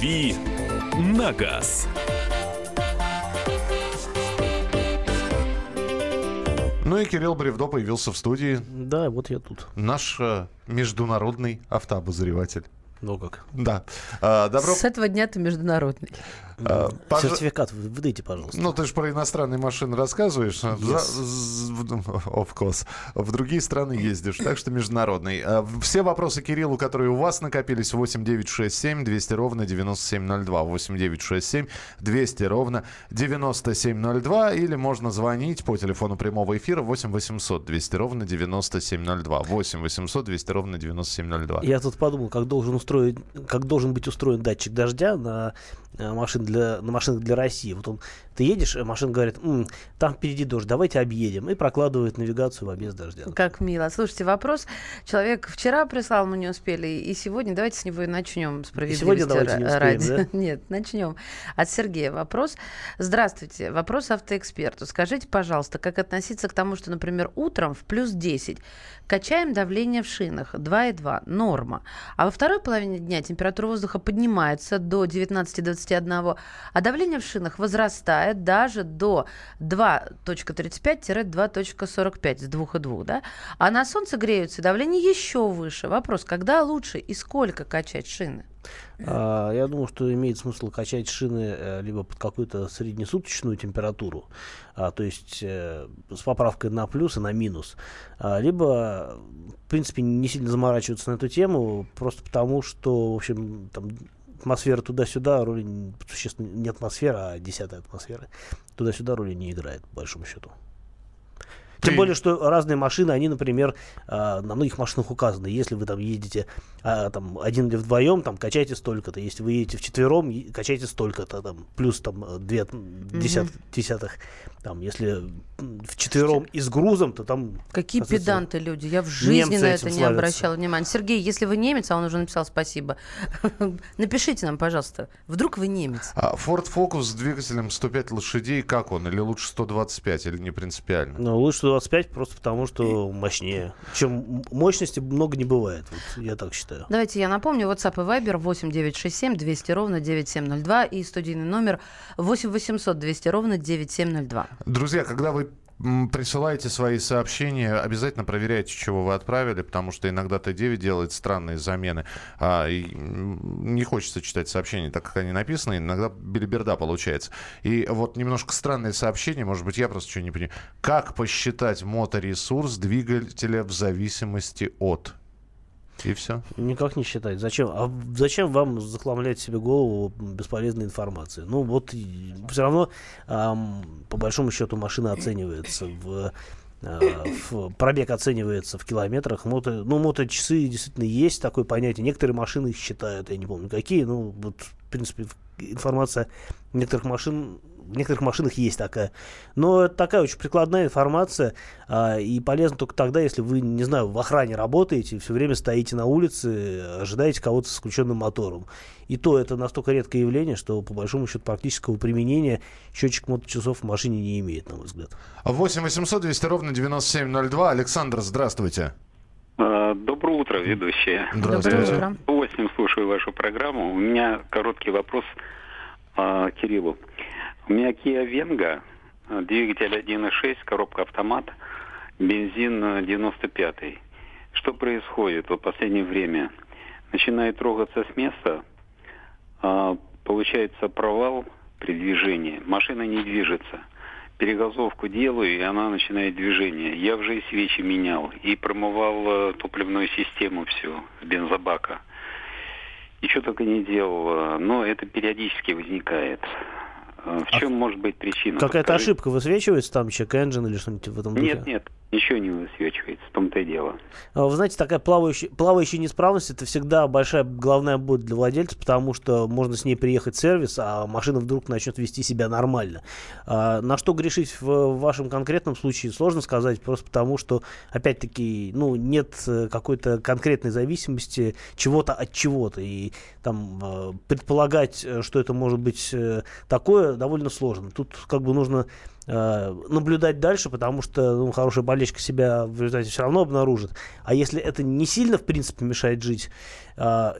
«Дави на газ». Ну и Кирилл Бревдо появился в студии. Да, вот я тут. Наш э, международный автообозреватель. Ну как? Да. А, добро... С этого дня ты международный. А, пож- Сертификат вы- выдайте, пожалуйста. Ну, ты же про иностранные машины рассказываешь. З- в- Of course. В другие страны ездишь, так что международный. А, Все вопросы Кириллу, которые у вас накопились, 8967 200 ровно 9702. 8967 200 ровно 9702. Или можно звонить по телефону прямого эфира 8 800 200 ровно 9702. 8 800 200 ровно 9702. Я тут подумал, как должен устроить, как должен быть устроен датчик дождя на э, машин для, на машинах для России. Вот он, ты едешь, а машина говорит, «М, там впереди дождь, давайте объедем. И прокладывает навигацию в объезд дождя. Как мило. Слушайте, вопрос. Человек вчера прислал, мы не успели, и сегодня давайте с него и начнем справедливости сегодня давайте не успеем, ради. да? Нет, начнем. От Сергея вопрос. Здравствуйте. Вопрос автоэксперту. Скажите, пожалуйста, как относиться к тому, что, например, утром в плюс 10 качаем давление в шинах 2,2, норма. А во второй половине дня температура воздуха поднимается до 19-21, а давление в шинах возрастает даже до 2.35-2.45 с 2,2, да? А на солнце греются, давление еще выше. Вопрос, когда лучше и сколько качать шины? А, я думаю, что имеет смысл качать шины э, либо под какую-то среднесуточную температуру, а, то есть э, с поправкой на плюс и на минус, а, либо, в принципе, не сильно заморачиваться на эту тему, просто потому, что, в общем, там атмосфера туда-сюда роли н- существенно не атмосфера, а десятая атмосфера туда-сюда роли не играет, по большому счету. Тем более, что разные машины, они, например, а, на многих машинах указаны. Если вы там едете а, там, один или вдвоем, там, качайте столько-то. Если вы едете вчетвером, качайте столько-то. Там, плюс там э, две десят- десятых. Там, если вчетвером и с грузом, то там... Какие педанты люди. Я в жизни на это не славятся. обращала внимания. Сергей, если вы немец, а он уже написал спасибо, напишите нам, пожалуйста. Вдруг вы немец? А Ford Focus с двигателем 105 лошадей, как он? Или лучше 125, или не принципиально? Ну, лучше 25 просто потому, что мощнее. Чем мощности много не бывает. Вот, я так считаю. Давайте я напомню. WhatsApp и Viber 8967 200 ровно 9702 и студийный номер 8 800 200 ровно 9702. Друзья, когда вы м, присылаете свои сообщения, обязательно проверяйте, чего вы отправили, потому что иногда Т9 делает странные замены. А, и, не хочется читать сообщения так, как они написаны, иногда белиберда получается. И вот немножко странное сообщение, может быть, я просто что не понимаю. Как посчитать моторесурс двигателя в зависимости от? И все. Никак не считать. Зачем? А зачем вам захламлять себе голову бесполезной информацией? Ну вот все равно ам, по большому счету машина оценивается в, а, в- пробег оценивается в километрах. Мото, ну моточасы действительно есть такое понятие. Некоторые машины их считают, я не помню какие. Ну вот в принципе информация некоторых машин в некоторых машинах есть такая. Но это такая очень прикладная информация. а, и полезно только тогда, если вы, не знаю, в охране работаете, все время стоите на улице, ожидаете кого-то с включенным мотором. И то это настолько редкое явление, что по большому счету практического применения счетчик моточасов в машине не имеет, на мой взгляд. 8 800 200 ровно 9702. Александр, здравствуйте. А, Доброе утро, ведущие. Здравствуйте. Доброе утро. С удовольствием слушаю вашу программу. У меня короткий вопрос а, Кириллу. У меня Kia Venga, двигатель 1.6, коробка автомат, бензин а, 95 Что происходит в последнее время? Начинает трогаться с места, а, получается провал при движении, машина не движется. Перегазовку делаю, и она начинает движение. Я уже и свечи менял, и промывал э, топливную систему всю с бензобака. Ничего только не делал, э, но это периодически возникает. Э, В чем может быть причина? Какая-то ошибка высвечивается, там engine или что-нибудь в этом духе? Нет, нет, ничего не высвечивается, в том-то и дело. А, Вы знаете, такая плавающая, плавающая неисправность это всегда большая головная боль для владельца, потому что можно с ней приехать в сервис, а машина вдруг начнет вести себя нормально. А, на что грешить в, вашем конкретном случае, сложно сказать, просто потому что, опять-таки, ну, нет э, какой-то конкретной зависимости чего-то от чего-то. И там э, предполагать, э, что это может быть такое, довольно сложно. Тут как бы нужно э, наблюдать дальше, потому что ну, хорошая болельщика себя в результате все равно обнаружит. А если это не сильно, в принципе, мешает жить, э,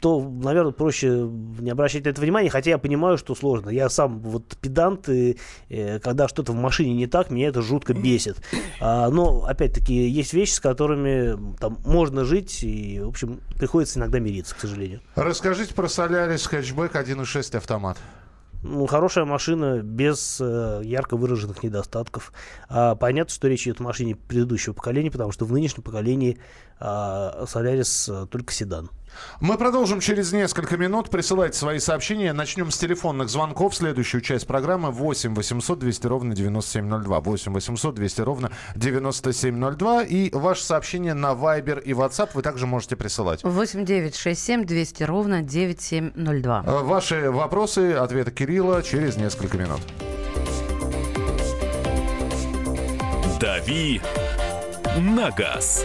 то, наверное, проще не обращать на это внимания, хотя я понимаю, что сложно. Я сам вот педант, и э, когда что-то в машине не так, меня это жутко бесит. А, но, опять-таки, есть вещи, с которыми там можно жить, и, в общем, приходится иногда мириться, к сожалению. Расскажите про Солярис хэтчбэк 1.6 автомат. Ну, хорошая машина без э, ярко выраженных недостатков. А, понятно, что речь идет о машине предыдущего поколения, потому что в нынешнем поколении Солярис а, только седан. Мы продолжим через несколько минут. Присылайте свои сообщения. Начнем с телефонных звонков. Следующую часть программы 8 800 200 ровно 9702. 8 800 200 ровно 9702. И ваше сообщение на Viber и WhatsApp вы также можете присылать. 8 9 6 7 200 ровно 9702. Э, Ваши вопросы, ответы Кирилла через несколько минут. «Дави на газ».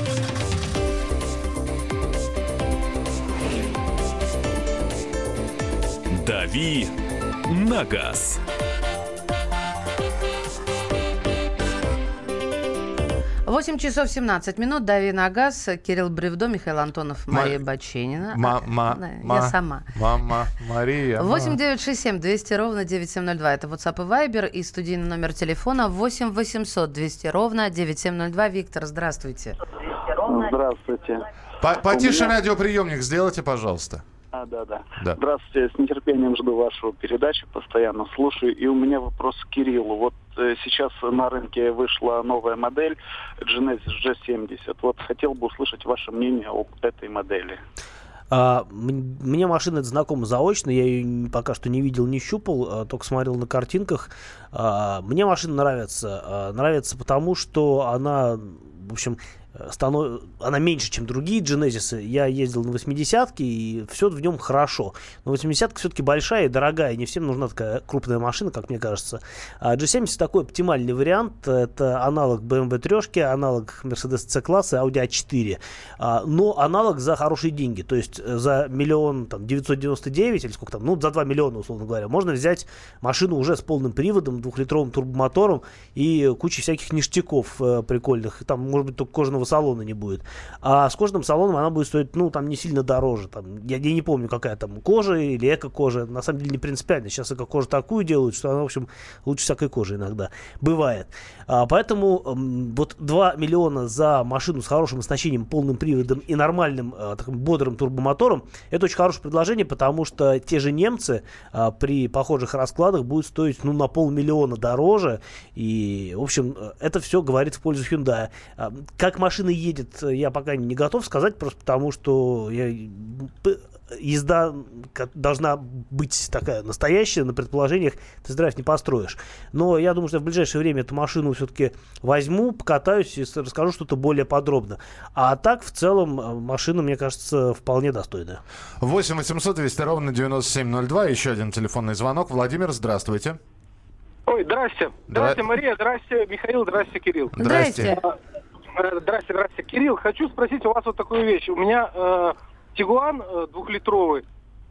«Дави на газ». Восемь часов 17 минут. Дави на газ. Кирилл Бревдо, Михаил Антонов, Мария Баченина. Мама, Да, ма, Я сама. Мама, Мария. ма. 8 9 6 7 200 ровно 9702. Это WhatsApp и Viber. И студийный номер телефона 8 800 200 ровно 9702. Виктор, здравствуйте. Здравствуйте. По- Потише меня- радиоприемник сделайте, пожалуйста. А, да, да. Да. Здравствуйте. С нетерпением жду вашу передачу, постоянно слушаю. И у меня вопрос к Кириллу. Вот э, сейчас на рынке вышла новая модель Genesis G70. Вот хотел бы услышать ваше мнение об этой модели. А, мне машина эта знакома заочно, я ее пока что не видел, не щупал, а, только смотрел на картинках. А, мне машина нравится. А, нравится потому, что она, в общем, станов... она меньше, чем другие Genesis. Я ездил на 80-ке, и все в нем хорошо. Но 80-ка все-таки большая и дорогая, и не всем нужна такая крупная машина, как мне кажется. А G70 такой оптимальный вариант. Это аналог BMW 3, аналог Mercedes C-класса, Audi A4. А, но аналог за хорошие деньги. То есть э, за миллион там, 999 или сколько там, ну, за 2 миллиона, условно говоря, можно взять машину уже с полным приводом, двухлитровым турбомотором и кучей всяких ништяков э, прикольных. Там, может быть, только кожаного салона не будет. А с кожаным салоном она будет стоить, ну, там не сильно дороже. Там, я, я не помню, какая там кожа или эко-кожа. На самом деле не принципиально. Сейчас эко-кожу такую делают, что она, в общем, лучше всякой кожи иногда. Бывает. А, поэтому вот 2 миллиона за машину с хорошим оснащением, полным приводом и нормальным, а, таким бодрым турбомотором, это очень хорошее предложение, потому что те же немцы а, при похожих раскладах будут стоить, ну, на полмиллиона дороже. И, в общем, э, это все говорит в пользу Hyundai. А, Как машина едет, э, я пока не готов сказать, просто потому что я езда должна быть такая настоящая, на предположениях тест-драйв не построишь. Но я думаю, что в ближайшее время эту машину все-таки возьму, покатаюсь и расскажу что-то более подробно. А так, в целом, э, машина, мне кажется, вполне достойная. 8 800 200 ровно 9702. Еще один телефонный звонок. Владимир, здравствуйте. Ой, здрасте. Здрасте, Мария, здрасте, Михаил, здрасте, Кирилл. Здрасте. Э, Здрасте, здрасте. Кирилл, хочу спросить у вас вот такую вещь. У меня э, Тигуан э, двухлитровый,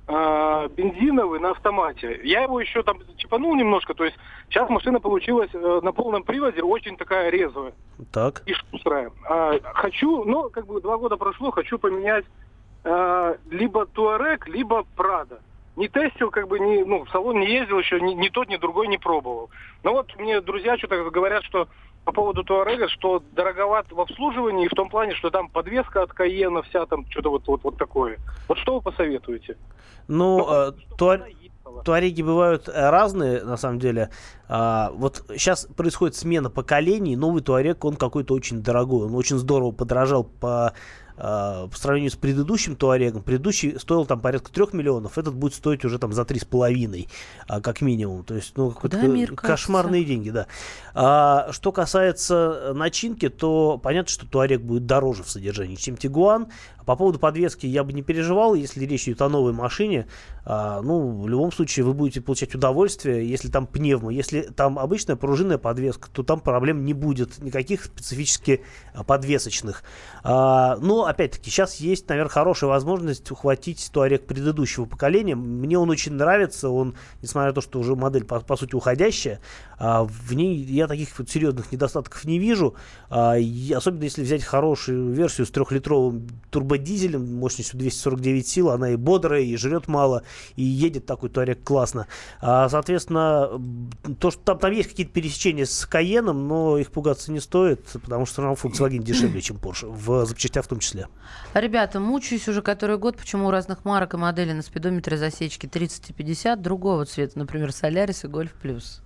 э, бензиновый на автомате. Я его еще там чипанул немножко, то есть сейчас машина получилась э, на полном приводе, очень такая резвая Так. и шустрая. А, хочу, ну, как бы два года прошло, хочу поменять э, либо Туарек, либо Прада. Не тестил, как бы, не, ну, в салон не ездил еще, ни, ни тот, ни другой не пробовал. Но вот мне друзья что-то говорят, что по поводу Туарега, что дороговат в обслуживании, и в том плане, что там подвеска от Каена вся, там что-то вот, вот, вот такое. Вот что вы посоветуете? Ну, э, чтобы туар- она ехала. Туареги бывают э, разные, на самом деле. А, вот сейчас происходит смена поколений. Новый Туарек, он какой-то очень дорогой. Он очень здорово подорожал по по сравнению с предыдущим Туарегом, предыдущий стоил там порядка 3 миллионов, этот будет стоить уже там за 3,5, а, как минимум. То есть, ну, мир кошмарные деньги, да. А, что касается начинки, то понятно, что Туарег будет дороже в содержании, чем Тигуан. По поводу подвески я бы не переживал, если речь идет о новой машине. А, ну, в любом случае вы будете получать удовольствие, если там пневма. Если там обычная пружинная подвеска, то там проблем не будет, никаких специфически а, подвесочных. А, но, опять-таки, сейчас есть, наверное, хорошая возможность ухватить Туарек предыдущего поколения. Мне он очень нравится, он, несмотря на то, что уже модель, по, по сути, уходящая, а, в ней я таких вот серьезных недостатков не вижу. А, особенно если взять хорошую версию с трехлитровым турбодизелем мощностью 249 сил, она и бодрая, и жрет мало, и едет такой Туарек классно. А, соответственно, то, что там, там есть какие-то пересечения с Каеном, но их пугаться не стоит, потому что равно Volkswagen дешевле, чем Porsche, в запчастях в том числе. Ребята, мучаюсь уже который год, почему у разных марок и моделей на спидометре засечки 30 и 50 другого цвета, например, Солярис и Гольф Плюс.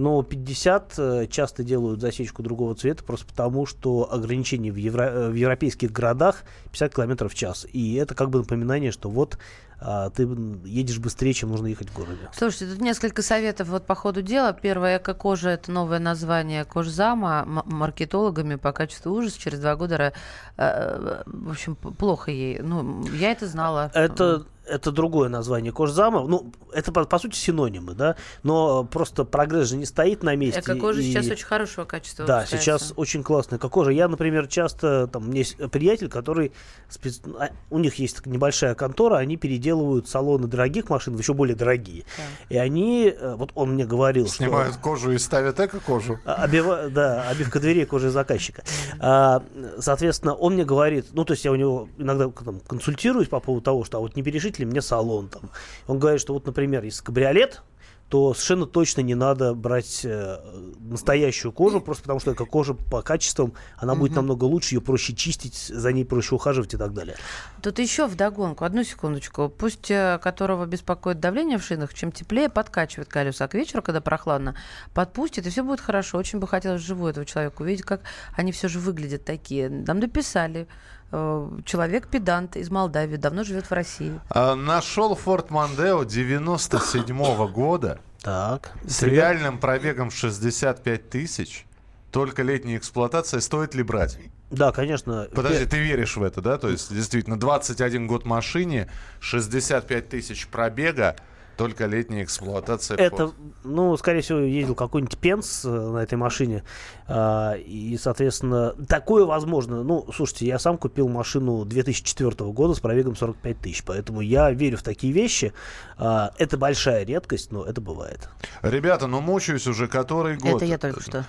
Но 50 э, часто делают засечку другого цвета просто потому, что ограничение в, евро- э, в европейских городах 50 км в час. И это как бы напоминание, что вот а, ты едешь быстрее, чем нужно ехать в городе. Слушайте, тут несколько советов вот по ходу дела. Первое, эко-кожа – это новое название кожзама маркетологами по качеству ужас. Через два года, э, э, в общем, плохо ей. Ну, я это знала. Это, это другое название кожзама. Ну, это, по, по сути, синонимы, да? Но просто прогресс же не стоит на месте. Эко-кожа и- сейчас очень хорошего качества Да, выпускается. сейчас очень классная кожа. Я, например, часто, там, у меня есть приятель, который, спец- а, у них есть небольшая контора, они переделывают салоны дорогих машин в еще более дорогие. И они, э, вот он мне говорил, Снимают что... кожу и ставят эко-кожу. А, обива- да, обивка дверей кожи заказчика. А, соответственно, он мне говорит, ну, то есть я у него иногда там, консультируюсь по поводу того, что а вот не перешить ли мне салон там. Он говорит, что вот, например, если кабриолет, то совершенно точно не надо брать э, настоящую кожу, просто потому что эта кожа по качествам, она будет намного лучше, ее проще чистить, за ней проще ухаживать и так далее. Тут еще вдогонку, одну секундочку. Пусть э, которого беспокоит давление в шинах, чем теплее подкачивает колеса. А к вечеру, когда прохладно, подпустит, и все будет хорошо. Очень бы хотелось вживую этого человека увидеть, как они все же выглядят такие. Нам дописали. Э, Человек-педант из Молдавии, давно живет в России. А, Нашел Ford Mondeo 97 года Так. с реальным пробегом в 65 тысяч. Только летняя эксплуатация. Стоит ли брать? Да, конечно. Подожди, ты веришь в это, да? То есть, действительно, 21 год машине, 65 тысяч пробега, только летняя эксплуатация. Это, Ford. ну, скорее всего, ездил какой-нибудь Пенс э, на этой машине. А, и, соответственно, такое возможно. Ну, слушайте, я сам купил машину 2004 года с пробегом 45 тысяч, поэтому я верю в такие вещи. А, это большая редкость, но это бывает. Ребята, ну мучаюсь уже который год. Это я только что.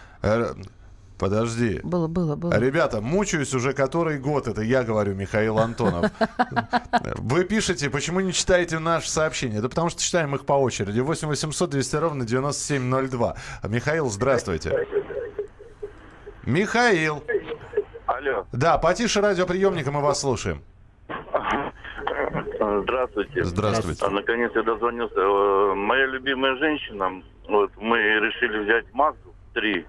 Подожди. Было, было, было. Ребята, мучаюсь уже который год, это я говорю, Михаил Антонов. Вы пишете, почему не читаете наши сообщения? Да потому что читаем их по очереди. 8 800 200 ровно 9702. А, Михаил, здравствуйте. Михаил. Алло. Да, потише радиоприемника, мы вас слушаем. Здравствуйте. Здравствуйте. А, Наконец я дозвонился. Э, Моя любимая женщина, вот, мы решили взять Мазду 3.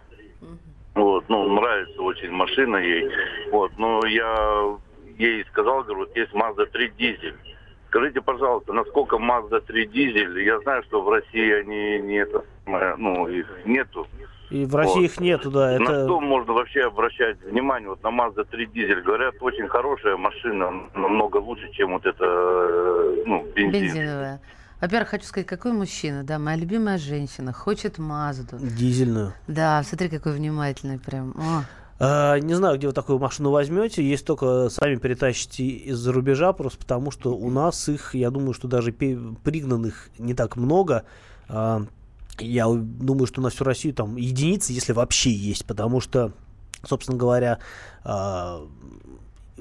Вот, ну, нравится очень машина ей. Вот, но я ей сказал, говорю, вот есть Mazda 3 дизель. Скажите, пожалуйста, насколько Mazda 3 дизель? Я знаю, что в России они не это, самое, ну, их нету. И в России Вот. их нету, да. На Это... что можно вообще обращать внимание? Вот на Mazda 3 дизель, говорят, очень хорошая машина, намного лучше, чем вот это, э, ну, бензин. Бензиновая. Во-первых, хочу сказать, какой мужчина, да, моя любимая женщина, хочет Мазду. Дизельную. Да, смотри, какой внимательный прям. О. А, Не знаю, где вы такую машину возьмете, если только сами перетащите из-за рубежа, просто потому что у нас их, я думаю, что даже пригнанных не так много. А, Я думаю, что на всю Россию там единицы, если вообще есть, потому что, собственно говоря, а,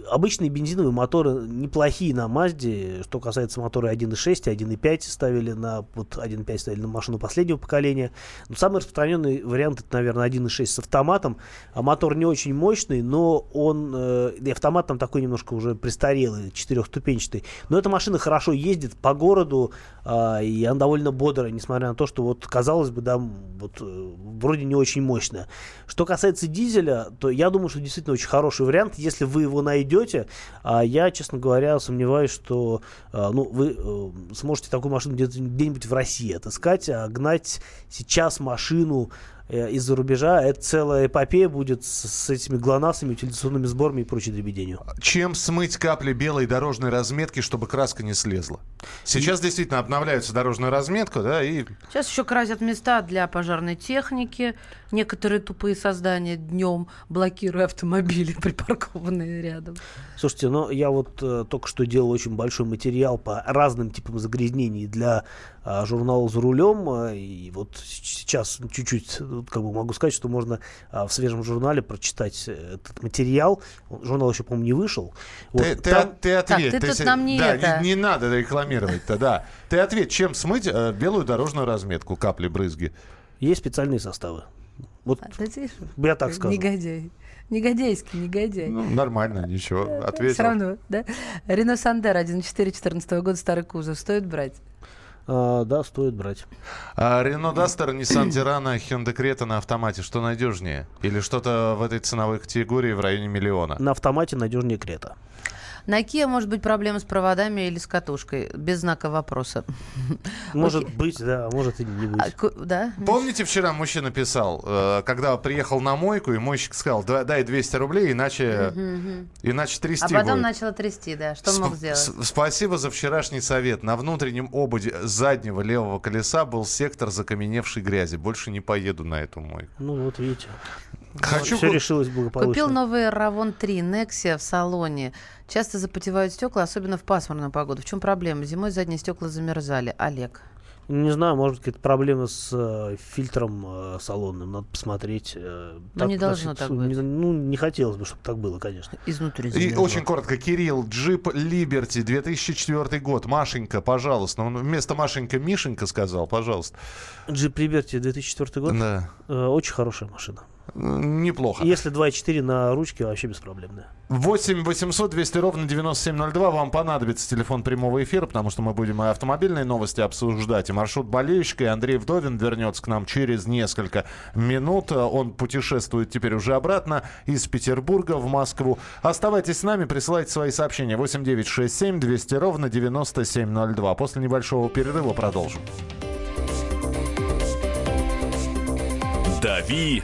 обычные бензиновые моторы неплохие на Мазде. Что касается мотора 1.6 и 1.5 ставили на вот 1.5 ставили на машину последнего поколения. Но самый распространенный вариант это, наверное, 1.6 с автоматом. А мотор не очень мощный, но он э, и автомат там такой немножко уже престарелый, четырехступенчатый. Но эта машина хорошо ездит по городу, а, и она довольно бодрая, несмотря на то, что вот казалось бы, да, вот э, вроде не очень мощная. Что касается дизеля, то я думаю, что действительно очень хороший вариант, если вы его найдете найдете. А я, честно говоря, сомневаюсь, что а, ну, вы э, сможете такую машину где-нибудь в России отыскать, а гнать сейчас машину из-за рубежа, это целая эпопея будет с, с этими глонасами, утилизационными сборами и прочей дребеденью. Чем смыть капли белой дорожной разметки, чтобы краска не слезла? Сейчас и... действительно обновляются дорожную разметку, да, и... Сейчас еще красят места для пожарной техники, некоторые тупые создания днем блокируя автомобили, припаркованные рядом. Слушайте, ну я вот э, только что делал очень большой материал по разным типам загрязнений для э, журнала «За рулем», э, и вот сейчас чуть-чуть как бы могу сказать, что можно э, в свежем журнале прочитать этот материал. Журнал еще, по-моему, не вышел. Вот, ты, там... ты, ты ответь. Так, ты, ты тут нам не да, это... не, не надо рекламировать-то, да. Ты ответь, чем смыть э, белую дорожную разметку, капли, брызги? Есть специальные составы. Вот а, я так скажу. Негодяй. Негодяйский, негодяй. Ну, нормально, ничего. Ответил. Все равно, да? Рено Сандер 1.4 14 года, старый кузов. Стоит брать? А, да, стоит брать. А, Рено Дастер, Nissan Тирана, Hyundai Крета на автомате. Что надежнее? Или что-то в этой ценовой категории в районе миллиона? На автомате надежнее Крета. На Kia может быть проблема с проводами или с катушкой? Без знака вопроса. Может Окей. быть, да, может и не быть. А, да? Помните, вчера мужчина писал, э, когда приехал на мойку, и мойщик сказал, дай 200 рублей, иначе, иначе трясти А потом будет. начало трясти, да. Что он мог сделать? Спасибо за вчерашний совет. На внутреннем ободе заднего левого колеса был сектор закаменевшей грязи. Больше не поеду на эту мойку. Ну, вот видите. Хочу... Все решилось благополучно. Купил новый Равон 3 Nexia в салоне. Часто запотевают стекла, особенно в пасмурную погоду. В чем проблема? Зимой задние стекла замерзали. Олег. Не знаю, может быть, какая-то проблема с э, фильтром э, салонным. Надо посмотреть. Э, ну, так, не должно так быть. Не, ну, не хотелось бы, чтобы так было, конечно. Изнутри И очень коротко. Кирилл, джип Liberty, 2004 год. Машенька, пожалуйста. Он вместо Машенька Мишенька сказал, пожалуйста. Джип Liberty, 2004 год? Да. Э, очень хорошая машина. Неплохо. Если 2.4 на ручке, вообще беспроблемно. 8 800 200 ровно 9702. Вам понадобится телефон прямого эфира, потому что мы будем и автомобильные новости обсуждать, и маршрут болельщика. И Андрей Вдовин вернется к нам через несколько минут. Он путешествует теперь уже обратно из Петербурга в Москву. Оставайтесь с нами, присылайте свои сообщения. 8 9 6 7 200 ровно 9702. После небольшого перерыва продолжим. «Дави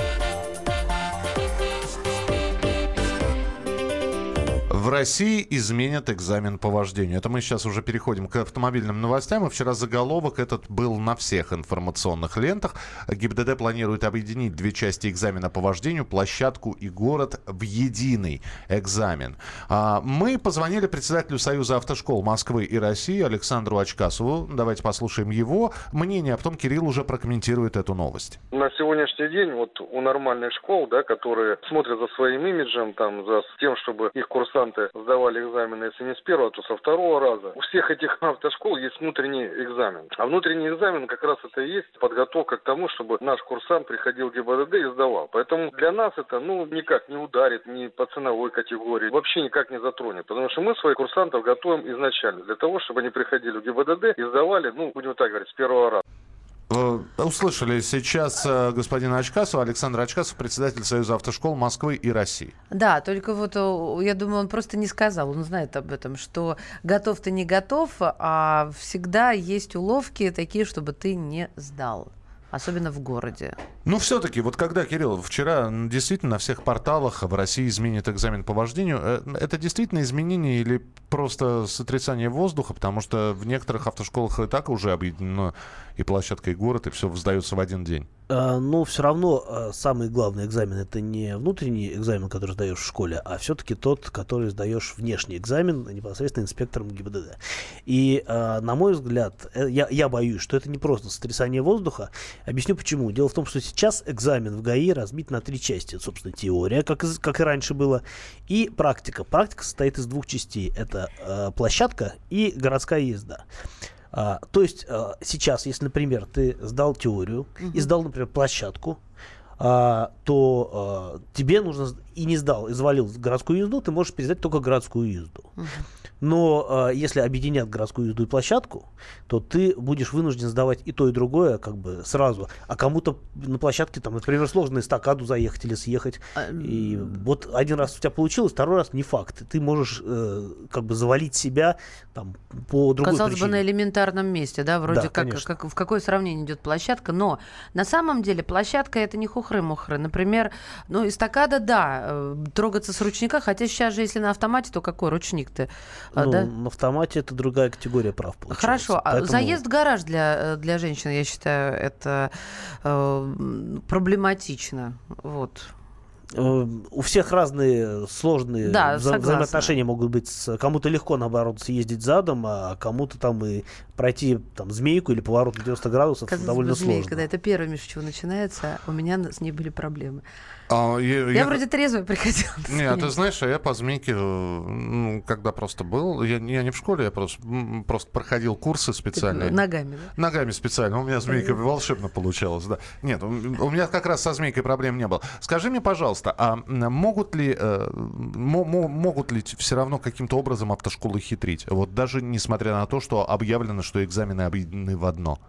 В России изменят экзамен по вождению. Это мы сейчас уже переходим к автомобильным новостям. И вчера заголовок этот был на всех информационных лентах. ГИБДД планирует объединить две части экзамена по вождению, площадку и город в единый экзамен. А, мы позвонили председателю Союза автошкол Москвы и России Александру Очкасову. Давайте послушаем его мнение, а потом Кирилл уже прокомментирует эту новость. На сегодняшний день вот у нормальных школ, да, которые смотрят за своим имиджем, там, за тем, чтобы их курсанты курсанты сдавали экзамены, если не с первого, то со второго раза. У всех этих автошкол есть внутренний экзамен. А внутренний экзамен как раз это и есть подготовка к тому, чтобы наш курсант приходил в ГИБДД и сдавал. Поэтому для нас это ну никак не ударит ни по ценовой категории, вообще никак не затронет. Потому что мы своих курсантов готовим изначально для того, чтобы они приходили в ГИБДД и сдавали, ну, будем так говорить, с первого раза. Э, услышали сейчас э, господина Очкасова, Александр Очкасов, председатель Союза автошкол Москвы и России. Да, только вот э, я думаю, он просто не сказал, он знает об этом, что готов ты не готов, а всегда есть уловки такие, чтобы ты не сдал особенно в городе. Ну, все-таки, вот когда, Кирилл, вчера действительно на всех порталах в России изменит экзамен по вождению, э, это действительно изменение или просто сотрясание воздуха, потому что в некоторых автошколах и так уже объединено и площадка, и город, и все сдается в один день? А, ну, все равно а, самый главный экзамен это не внутренний экзамен, который сдаешь в школе, а все-таки тот, который сдаешь внешний экзамен непосредственно инспектором ГИБДД. И, а, на мой взгляд, э, я, я боюсь, что это не просто сотрясание воздуха. Объясню почему. Дело в том, что сейчас экзамен в ГАИ разбит на три части. Собственно, теория, как, как и раньше было, и практика. Практика состоит из двух частей. Это площадка и городская езда. А, то есть а, сейчас, если, например, ты сдал теорию угу. и сдал, например, площадку, а, то а, тебе нужно и не сдал, и завалил городскую езду, ты можешь пересдать только городскую езду. Но э, если объединят городскую езду и площадку, то ты будешь вынужден сдавать и то, и другое как бы сразу. А кому-то на площадке, там, например, сложно эстакаду заехать или съехать. А, и вот один раз у тебя получилось, второй раз не факт. Ты можешь э, как бы завалить себя там, по другой Казалось причине. бы, на элементарном месте, да, вроде да, как, как в какое сравнение идет площадка, но на самом деле площадка это не хухры-мухры. Например, ну, эстакада, да, э, трогаться с ручника, хотя сейчас же, если на автомате, то какой ручник-то? А, ну, да? на автомате это другая категория прав получается. Хорошо, а Поэтому... заезд в гараж для, для женщин, я считаю, это э, проблематично. Вот э, у всех разные сложные да, вза- взаимоотношения могут быть. С, кому-то легко, наоборот, съездить задом, а кому-то там и пройти там змейку или поворот на 90 градусов Казалось довольно бы, змейка, сложно. Да, это первое, с чего начинается. У меня с ней были проблемы. А, я, я, я вроде трезвый приходил. Нет, ты знаешь, а я по змейке, ну, когда просто был, я, я не в школе, я просто, просто проходил курсы специальные. Ты ногами, да? Ногами специально. У меня змейка волшебно получалась, да. Нет, у, у меня как раз со змейкой проблем не было. Скажи мне, пожалуйста, а могут ли, э, могут ли все равно каким-то образом автошколы хитрить? Вот даже несмотря на то, что объявлено, что экзамены объединены в одно.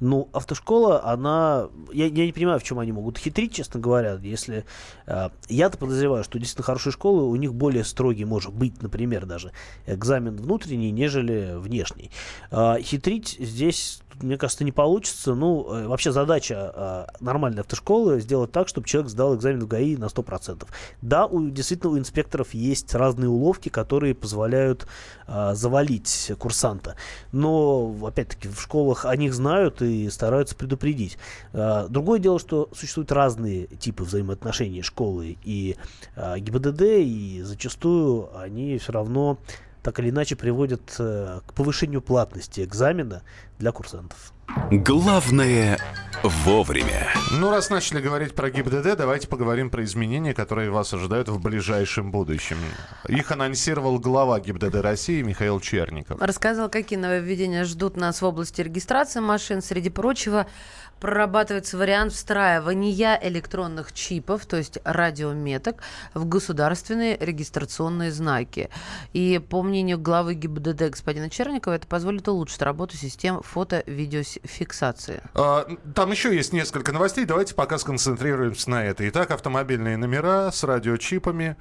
Ну, автошкола, она... Я, я не понимаю, в чем они могут хитрить, честно говоря. Если... Э, я-то подозреваю, что действительно хорошие школы, у них более строгий может быть, например, даже экзамен внутренний, нежели внешний. Э, хитрить здесь мне кажется, не получится. Ну, э, вообще задача э, нормальной автошколы сделать так, чтобы человек сдал экзамен в ГАИ на 100%. Да, у, действительно у инспекторов есть разные уловки, которые позволяют э, завалить курсанта. Но, опять-таки, в школах о них знают и стараются предупредить. Э, другое дело, что существуют разные типы взаимоотношений школы и ГИБДД, и зачастую они все равно так или иначе приводят э, к повышению платности экзамена для курсантов. Главное вовремя. Ну, раз начали говорить про ГИБДД, давайте поговорим про изменения, которые вас ожидают в ближайшем будущем. Их анонсировал глава ГИБДД России Михаил Черников. Рассказал, какие нововведения ждут нас в области регистрации машин. Среди прочего, прорабатывается вариант встраивания электронных чипов, то есть радиометок, в государственные регистрационные знаки. И по мнению главы ГИБДД господина Черникова, это позволит улучшить работу систем фото-видеофиксации. А, там еще есть несколько новостей. Давайте пока сконцентрируемся на это. Итак, автомобильные номера с радиочипами.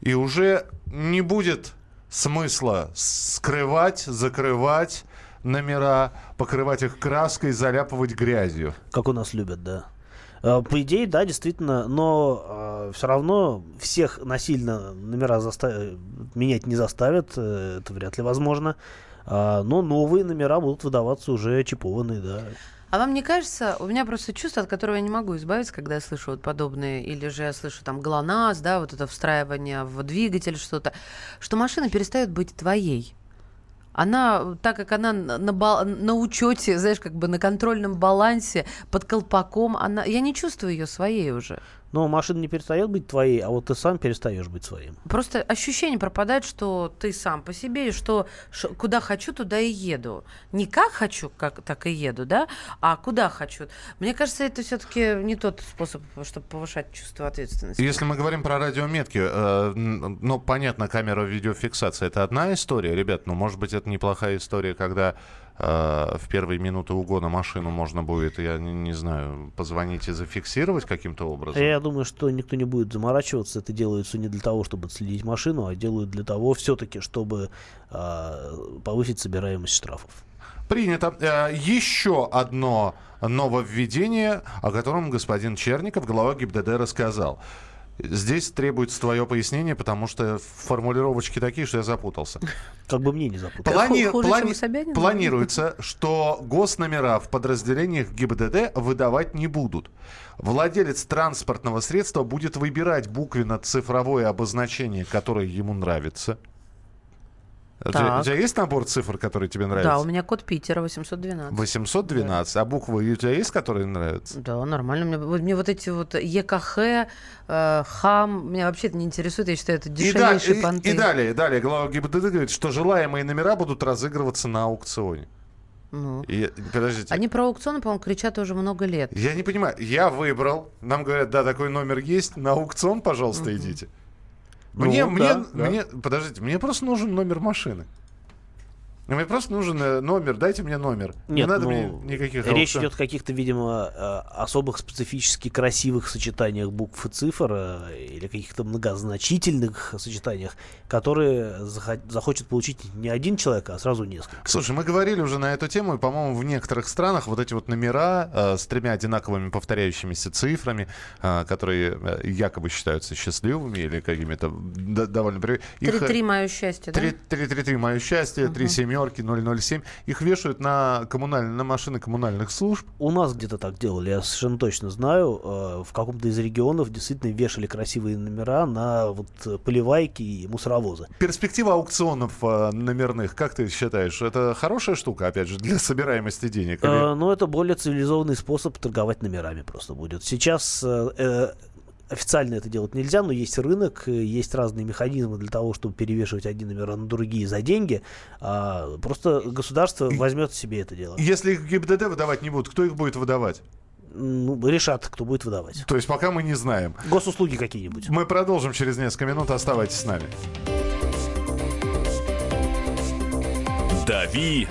И уже не будет смысла скрывать, закрывать номера, покрывать их краской, заляпывать грязью. Как у нас любят, да. А, по идее, да, действительно, но э, а, все равно всех насильно номера застав... менять не заставят, э, это вряд ли возможно. Э, но новые номера будут выдаваться уже чипованные, да. А вам не кажется, у меня просто чувство, от которого я не могу избавиться, когда я слышу вот подобные, или же я слышу там ГЛОНАСС, да, вот это встраивание в двигатель что-то, что машина перестает быть твоей она, так как она на, на, на учете, знаешь, как бы на контрольном балансе, под колпаком, она, я не чувствую ее своей уже. Но машина не перестает быть твоей, а вот ты сам перестаешь быть своим. Просто ощущение пропадает, что ты сам по себе, и что ш, куда хочу, туда и еду. Не как хочу, как так и еду, да, а куда хочу. Мне кажется, это все-таки не тот способ, чтобы повышать чувство ответственности. Если мы говорим про радиометки, э, ну, понятно, камера видеофиксации это одна история, ребят, но может быть это неплохая история, когда в первые минуты угона машину можно будет, я не, не знаю, позвонить и зафиксировать каким-то образом? Я думаю, что никто не будет заморачиваться. Это делается не для того, чтобы следить машину, а делают для того все-таки, чтобы э, повысить собираемость штрафов. Принято. Э, еще одно нововведение, о котором господин Черников, глава ГИБДД, рассказал. Здесь требуется твое пояснение, потому что формулировочки такие, что я запутался. Как бы мне не запутаться. Плани... Хуже, плани-? Планируется, что госномера в подразделениях ГИБДД выдавать не будут. Владелец транспортного средства будет выбирать буквенно-цифровое обозначение, которое ему нравится. Тебя, Так. у тебя есть набор цифр, который тебе нравится? Да, у меня код Питера 812. 812. А буквы у тебя есть, которые нравятся? Да, нормально. Мне, вот, мне вот эти вот ЕКХ, э, ХАМ, меня вообще это не интересует. Я считаю, это И, да- дешевейшие и- понты. и далее, далее глава ГИБДД говорит, что желаемые номера будут разыгрываться на аукционе. Ну. И, подождите. Они про аукционы, по-моему, кричат уже много лет. Я не понимаю. Я выбрал. Нам говорят, да, такой номер есть. На аукцион, пожалуйста, идите. Мне, Ну, мне, да, да. мне, подождите, мне просто нужен номер машины. Мне просто нужен э, номер, дайте мне номер. не Нет, надо ну, мне никаких Речь аукцион- идет о каких-то, видимо, э, особых специфически красивых сочетаниях букв и цифр э, или каких-то многозначительных сочетаниях, которые захо- захочет получить не один человек, а сразу несколько. Слушай, мы говорили уже на эту тему, и, по-моему, в некоторых странах вот эти вот номера э, с тремя одинаковыми повторяющимися цифрами, э, которые якобы считаются счастливыми или какими-то довольно... 3-3 мое счастье, да? 333 мое счастье, 3 семерки, 007. Их вешают на, коммуналь... на машины коммунальных служб. У нас где-то так делали, я совершенно точно знаю. э, В каком-то из регионов действительно вешали красивые номера на вот поливайки и мусоровозы. Перспектива аукционов э, номерных, как ты считаешь, это хорошая штука, опять же, для собираемости денег? или- Э, Ну, это более цивилизованный способ торговать номерами просто будет. Сейчас официально это делать нельзя, но есть рынок, есть разные механизмы для того, чтобы перевешивать одни номера на другие за деньги. А, просто государство возьмет себе это дело. Если их ГИБДД выдавать не будут, кто их будет выдавать? Ну, решат, кто будет выдавать. То есть пока мы не знаем. Госуслуги какие-нибудь. Мы продолжим через несколько минут. Оставайтесь с нами. «Дави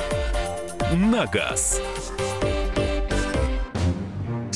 на газ».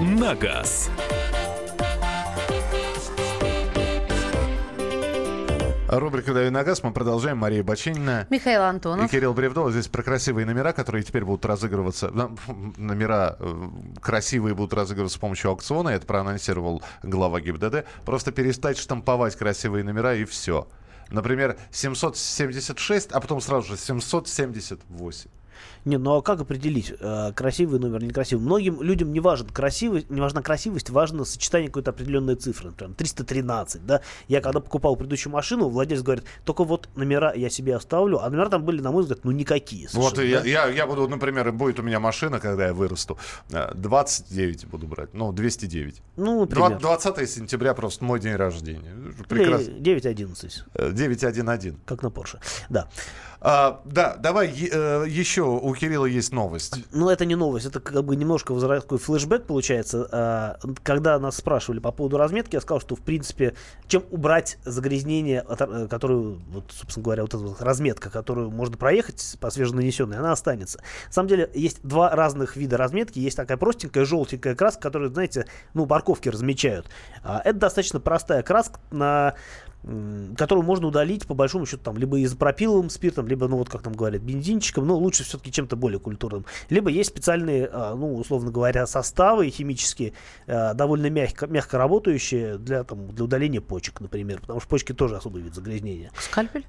на газ». Рубрика «Дави на газ». Мы продолжаем. Мария Бачинина. Михаил И Антонов. Кирилл Бревдов. Здесь про красивые номера, которые теперь будут разыгрываться. Ну, Номера э, красивые будут разыгрываться с помощью аукциона. Это проанонсировал глава ГИБДД. Просто перестать штамповать красивые номера и все. Например, 776, а потом сразу же 778. Не, ну а как определить, э, красивый номер или некрасивый? Многим людям не важен красивость, не важна красивость, важно сочетание какой-то определенной цифры, например, 313, да. Я когда покупал предыдущую машину, владелец говорит, только вот номера я себе оставлю, а номера там были, на мой взгляд, ну никакие. Вот и я, да. я, я буду, например, будет у меня машина, когда я вырасту, э, 29 буду брать, ну, 209. Ну, например. 20 сентября просто мой день рождения. Прекрасно. 911. Э, 911. Как на Порше. Да. А, да, давай э, еще у Кирилла есть новость. Ну, это не новость, это как бы немножко возврат- такой флешбэк получается. А, Когда нас спрашивали по поводу разметки, я сказал, что, в принципе, чем убрать загрязнение, э, которую, вот, собственно говоря, вот эта вот разметка, которую можно проехать по свеженанесенной, она останется. На самом деле, есть два разных вида разметки. Есть такая простенькая желтенькая краска, которую, знаете, ну, парковки размечают. А, Это достаточно простая краска, на которую можно удалить, по большому счету, там, либо изопропиловым спиртом, либо, ну, вот как там говорят, бензинчиком, но лучше все-таки чем-то более культурным. Либо есть специальные, а, ну, условно говоря, составы химические, а, довольно мягко, мягко работающие для, там, для удаления почек, например, потому что почки тоже особый вид загрязнения. Скальпель?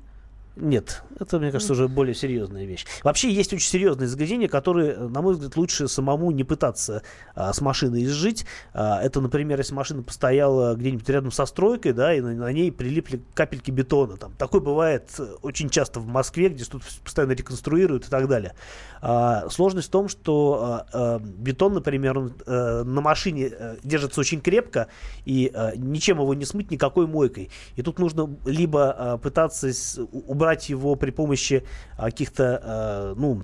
Нет, это, мне кажется, уже более серьезная вещь. Вообще есть очень серьезные загрязнения, которые, э, на мой взгляд, лучше самому не пытаться а, с машиной изжить. А, это, например, если машина постояла где-нибудь рядом со стройкой, да, и на, на ней прилипли капельки бетона. Там. Такое бывает э, очень часто в Москве, где тут постоянно реконструируют и так далее. А, сложность в том, что а, а, бетон, например, он, э, на машине держится очень крепко, и э, ничем его не смыть никакой мойкой. И тут нужно либо а, пытаться убрать убрать его при помощи а, каких-то, э, ну,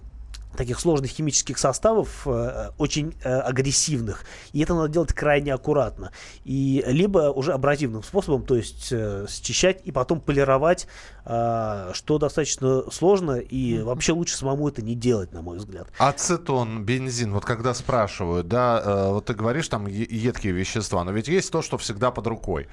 таких сложных химических составов, э, очень э, агрессивных. И это надо делать крайне аккуратно. И либо уже абразивным способом, то есть э, счищать и потом полировать, э, что достаточно сложно. И вообще лучше самому это не делать, на мой взгляд. Ацетон, бензин, вот когда спрашивают, да, вот ты говоришь там едкие вещества, но ведь есть то, что всегда под рукой.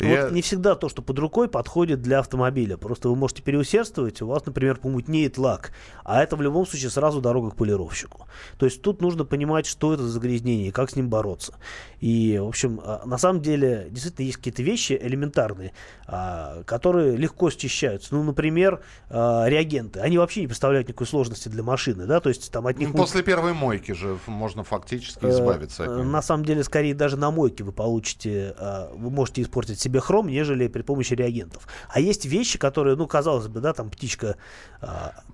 Я- Вот не всегда то, что под рукой, подходит для автомобиля. Просто вы можете переусердствовать, у вас, например, помутнеет лак, а это в любом случае сразу дорога к полировщику. То есть тут нужно понимать, что это за загрязнение и как с ним бороться. И, в общем, а, на самом деле, действительно есть какие-то вещи элементарные, а, которые легко счищаются. Ну, например, а, реагенты. Они вообще не представляют никакой сложности для машины, да, то есть там от них... Ну, После первой мойки же можно фактически Э, избавиться от э, них. На самом деле, скорее даже на мойке вы получите, вы можете испортить себе хром, нежели при помощи реагентов. А есть вещи, которые, ну, казалось бы, да, там птичка, э,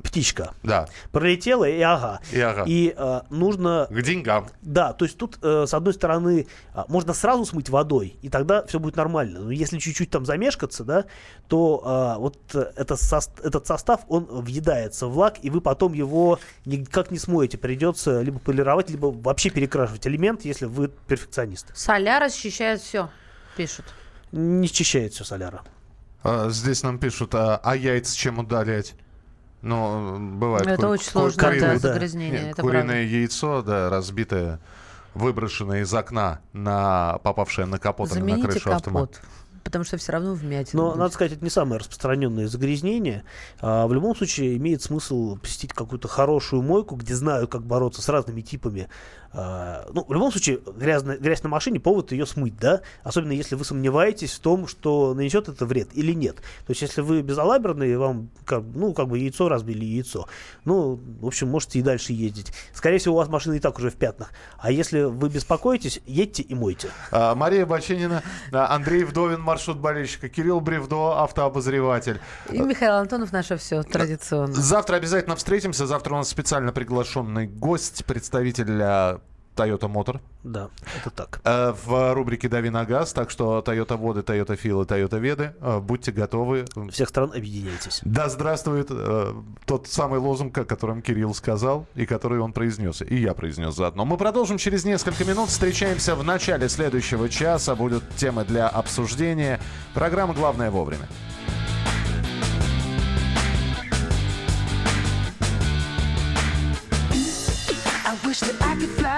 птичка Да. пролетела и ага. И ага. И э, нужно... К деньгам. Да, то есть тут, э, с одной стороны, а, можно сразу смыть водой, и тогда все будет нормально. Но если чуть-чуть там замешкаться, да, то а, вот э, это сос- этот состав, он въедается в лак, и вы потом его никак не смоете. Придется либо полировать, либо вообще перекрашивать элемент, если вы перфекционист. Соляра счищает все, пишут. Не счищает все соляра. А, Здесь нам пишут, а, а яйца чем удалять? Ну, бывает. Это ку- очень ку- сложно, да, куриное- загрязнение, Нет, это Куриное правда. яйцо, да, разбитое, выброшенное из окна, на, попавшее на капот или на крышу автомобиля. капот, потому что все равно вмятина. Но, будет. надо сказать, это не самое распространенное загрязнение. А, в любом случае, имеет смысл посетить какую-то хорошую мойку, где знают, как бороться с разными типами. А, ну, в любом случае, грязная, грязь на машине, повод ее смыть, да? Особенно если вы сомневаетесь в том, что нанесет это вред или нет. То есть, если вы безалаберные, вам, как, ну, как бы яйцо разбили яйцо. Ну, в общем, можете и дальше ездить. Скорее всего, у вас машина и так уже в пятнах. А если вы беспокоитесь, едьте и мойте. А, Мария Баченина, а, Андрей Вдовин, маршрут болельщика, Кирилл Бревдо, автообозреватель. И Михаил Антонов наше все традиционно. Завтра обязательно встретимся. Завтра у нас специально приглашенный гость, представитель а, Toyota Motor. Да, это так. Э, В рубрике «Дави на газ», так что Toyota Воды, Toyota Фил и Toyota Веды. э, Будьте готовы. Всех стран объединяйтесь. Да здравствует э, тот самый лозунг, о котором Кирилл сказал, и который он произнес, и я произнес заодно. Мы продолжим через несколько минут. Встречаемся в начале следующего часа. Будут темы для обсуждения. Программа «Главное вовремя». I wish that I could fly